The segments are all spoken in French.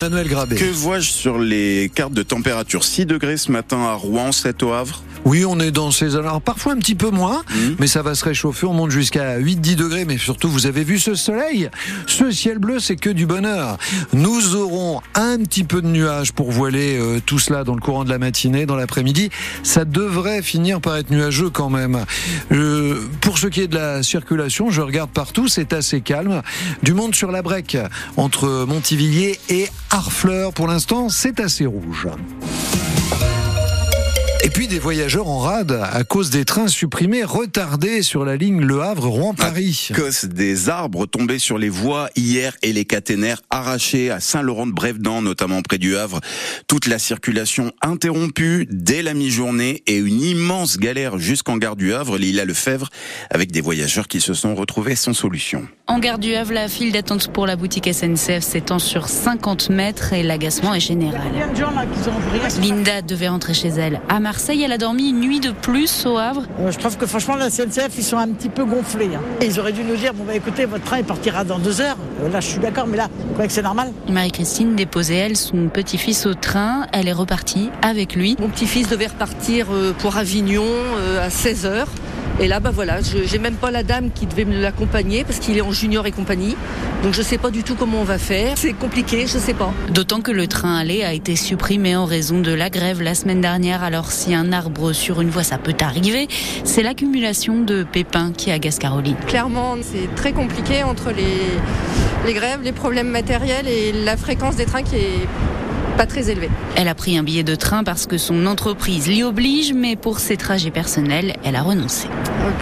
Manuel Grabé. Que vois-je sur les cartes de température? 6 degrés ce matin à Rouen, 7 au Havre Oui, on est dans ces alors parfois un petit peu moins, Mhm. mais ça va se réchauffer. On monte jusqu'à 8-10 degrés, mais surtout, vous avez vu ce soleil? Ce ciel bleu, c'est que du bonheur. Nous aurons un petit peu de nuages pour voiler euh, tout cela dans le courant de la matinée, dans l'après-midi. Ça devrait finir par être nuageux quand même. Euh, pour ce qui est de la circulation, je regarde partout, c'est assez calme. Du monde sur la breque entre Montivilliers et Harfleur. Pour l'instant, c'est assez rouge. Puis des voyageurs en rade à cause des trains supprimés, retardés sur la ligne Le Havre-Rouen-Paris. À cause des arbres tombés sur les voies hier et les caténaires arrachés à Saint-Laurent-de-Brévedan, notamment près du Havre. Toute la circulation interrompue dès la mi-journée et une immense galère jusqu'en gare du Havre, Lila Lefebvre, avec des voyageurs qui se sont retrouvés sans solution. En gare du Havre, la file d'attente pour la boutique SNCF s'étend sur 50 mètres et l'agacement est général. Linda devait rentrer chez elle. À Marseille, elle a dormi une nuit de plus au Havre. Euh, Je trouve que franchement, la CNCF, ils sont un petit peu gonflés. hein. Ils auraient dû nous dire, bon bah écoutez, votre train il partira dans deux heures. Euh, là, je suis d'accord, mais là, vous croyez que c'est normal? Marie-Christine déposait, elle, son petit-fils au train. Elle est repartie avec lui. Mon petit-fils devait repartir euh, pour Avignon à 16h. Et là, bah voilà, je j'ai même pas la dame qui devait me l'accompagner parce qu'il est en junior et compagnie. Donc je sais pas du tout comment on va faire. C'est compliqué, je sais pas. D'autant que le train aller a été supprimé en raison de la grève la semaine dernière. Alors si un arbre sur une voie, ça peut arriver, c'est l'accumulation de pépins qui agace Caroline. Clairement, c'est très compliqué entre les, les grèves, les problèmes matériels et la fréquence des trains qui est Elle a pris un billet de train parce que son entreprise l'y oblige, mais pour ses trajets personnels, elle a renoncé.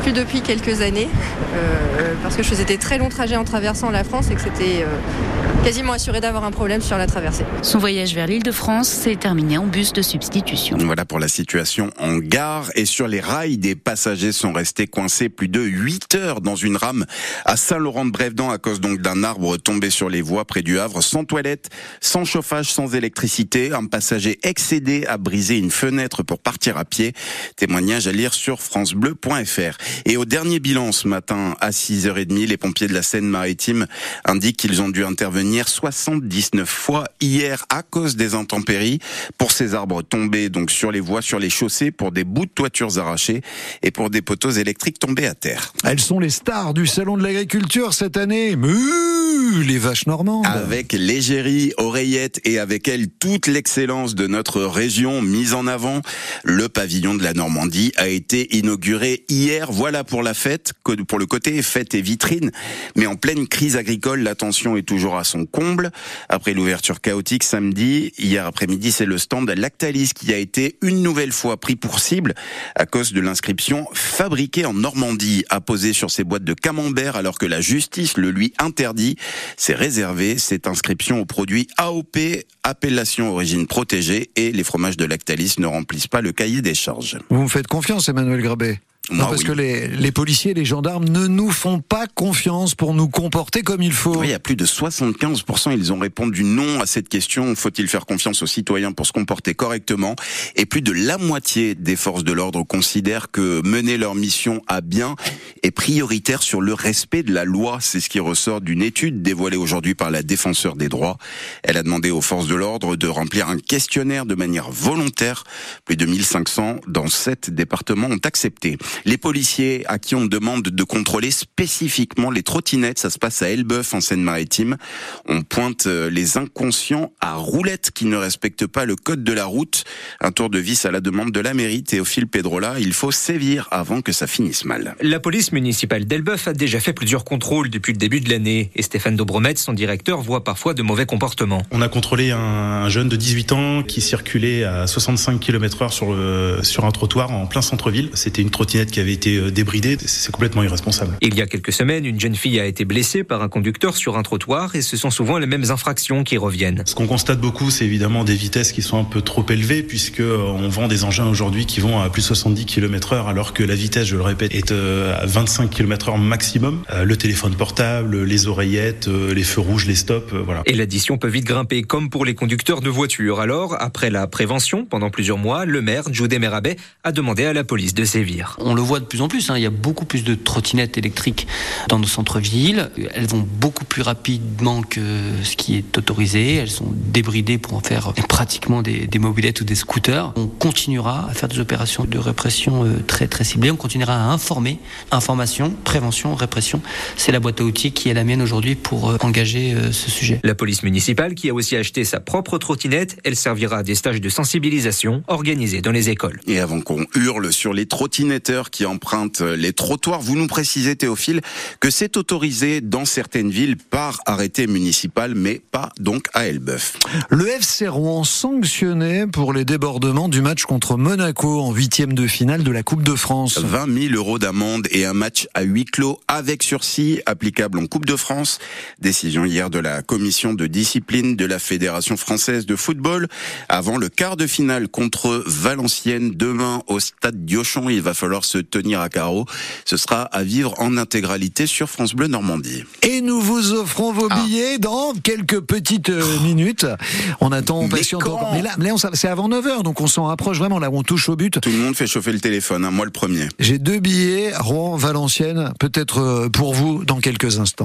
Plus depuis quelques années, euh, parce que je faisais des très longs trajets en traversant la France et que c'était euh, quasiment assuré d'avoir un problème sur la traversée. Son voyage vers l'île de France s'est terminé en bus de substitution. Voilà pour la situation en gare et sur les rails, des passagers sont restés coincés plus de 8 heures dans une rame à Saint-Laurent-de-Brévedan à cause donc d'un arbre tombé sur les voies près du Havre, sans toilette, sans chauffage, sans électricité. Un passager excédé a brisé une fenêtre pour partir à pied. Témoignage à lire sur francebleu.fr. Et au dernier bilan ce matin à 6h30, les pompiers de la Seine-Maritime indiquent qu'ils ont dû intervenir 79 fois hier à cause des intempéries pour ces arbres tombés donc sur les voies, sur les chaussées, pour des bouts de toitures arrachés et pour des poteaux électriques tombés à terre. Elles sont les stars du salon de l'agriculture cette année. Les vaches normandes. Avec l'égérie, oreillette et avec elle toute l'excellence de notre région mise en avant, le pavillon de la Normandie a été inauguré hier. Voilà pour la fête, pour le côté fête et vitrine. Mais en pleine crise agricole, l'attention est toujours à son comble. Après l'ouverture chaotique samedi, hier après-midi, c'est le stand Lactalis qui a été une nouvelle fois pris pour cible à cause de l'inscription fabriquée en Normandie apposée sur ses boîtes de camembert alors que la justice le lui interdit. C'est réservé cette inscription aux produits AOP, appellation origine protégée, et les fromages de Lactalis ne remplissent pas le cahier des charges. Vous me faites confiance, Emmanuel Non, parce oui. que les, les policiers et les gendarmes ne nous font pas confiance pour nous comporter comme il faut. Oui, à plus de 75%, ils ont répondu non à cette question. Faut-il faire confiance aux citoyens pour se comporter correctement? Et plus de la moitié des forces de l'ordre considèrent que mener leur mission à bien est prioritaire sur le respect de la loi. C'est ce qui ressort d'une étude dévoilée aujourd'hui par la défenseur des droits. Elle a demandé aux forces de l'ordre de remplir un questionnaire de manière volontaire. Plus de 1500 dans sept départements ont accepté. Les policiers à qui on demande de contrôler spécifiquement les trottinettes, ça se passe à Elbeuf en Seine-Maritime. On pointe euh, les inconscients à roulettes qui ne respectent pas le code de la route. Un tour de vis à la demande de la mairie, Théophile Pedrola. Il faut sévir avant que ça finisse mal. La police municipale d'Elbeuf a déjà fait plusieurs contrôles depuis le début de l'année et Stéphane Dobromet, son directeur, voit parfois de mauvais comportements. On a contrôlé un, un jeune de 18 ans qui circulait à 65 km heure sur, le, sur un trottoir en plein centre-ville. C'était une trottinette qui avait été euh, débridée. C'est complètement irresponsable. Il y a quelques semaines, une jeune fille a été blessée par un conducteur sur un trottoir et ce sont souvent les mêmes infractions qui reviennent. Ce qu'on constate beaucoup, c'est évidemment des vitesses qui sont un peu trop élevées puisque euh, on vend des engins aujourd'hui qui vont à plus de 70 km heure alors que la vitesse, je le répète, est euh, à 25 km heure maximum. Le téléphone portable, les oreillettes, les feux rouges, les stops, voilà. Et l'addition peut vite grimper, comme pour les conducteurs de voitures. Alors, après la prévention, pendant plusieurs mois, le maire, Jodé Merabet, a demandé à la police de sévir. On le voit de plus en plus. Hein. Il y a beaucoup plus de trottinettes électriques dans nos centres-villes. Elles vont beaucoup plus rapidement que ce qui est autorisé. Elles sont débridées pour en faire pratiquement des, des mobilettes ou des scooters. On continuera à faire des opérations de répression euh, très très ciblées. On continuera à informer. Information, prévention, répression. C'est la boîte à outils qui est la mienne aujourd'hui pour euh, engager euh, ce sujet. La police municipale qui a aussi acheté sa propre trottinette, elle servira à des stages de sensibilisation organisés dans les écoles. Et avant qu'on hurle sur les trottinetteurs qui empruntent les trottoirs, vous nous précisez Théophile que c'est autorisé dans certaines villes par arrêté municipal, mais pas donc à Elbeuf. Le FC Rouen sanctionné pour les débordements du match contre Monaco en huitième de finale de la Coupe de France. 20 000 euros d'amende et un match à huis clos avec sursis applicable en Coupe de France. Décision hier de la commission de discipline de la Fédération française de football. Avant le quart de finale contre Valenciennes demain au stade Diochon, il va falloir se tenir à carreau. Ce sera à vivre en intégralité sur France Bleu Normandie. Et nous vous offrons vos Ah. billets dans quelques petites euh, minutes. On attend, on patiente encore. Mais là, c'est avant 9h, donc on s'en rapproche vraiment, là où on touche au but. Tout le monde fait chauffer le téléphone, hein, moi le premier. J'ai deux billets, Rouen, Valenciennes, peut-être euh, pour vous dans quelques instants.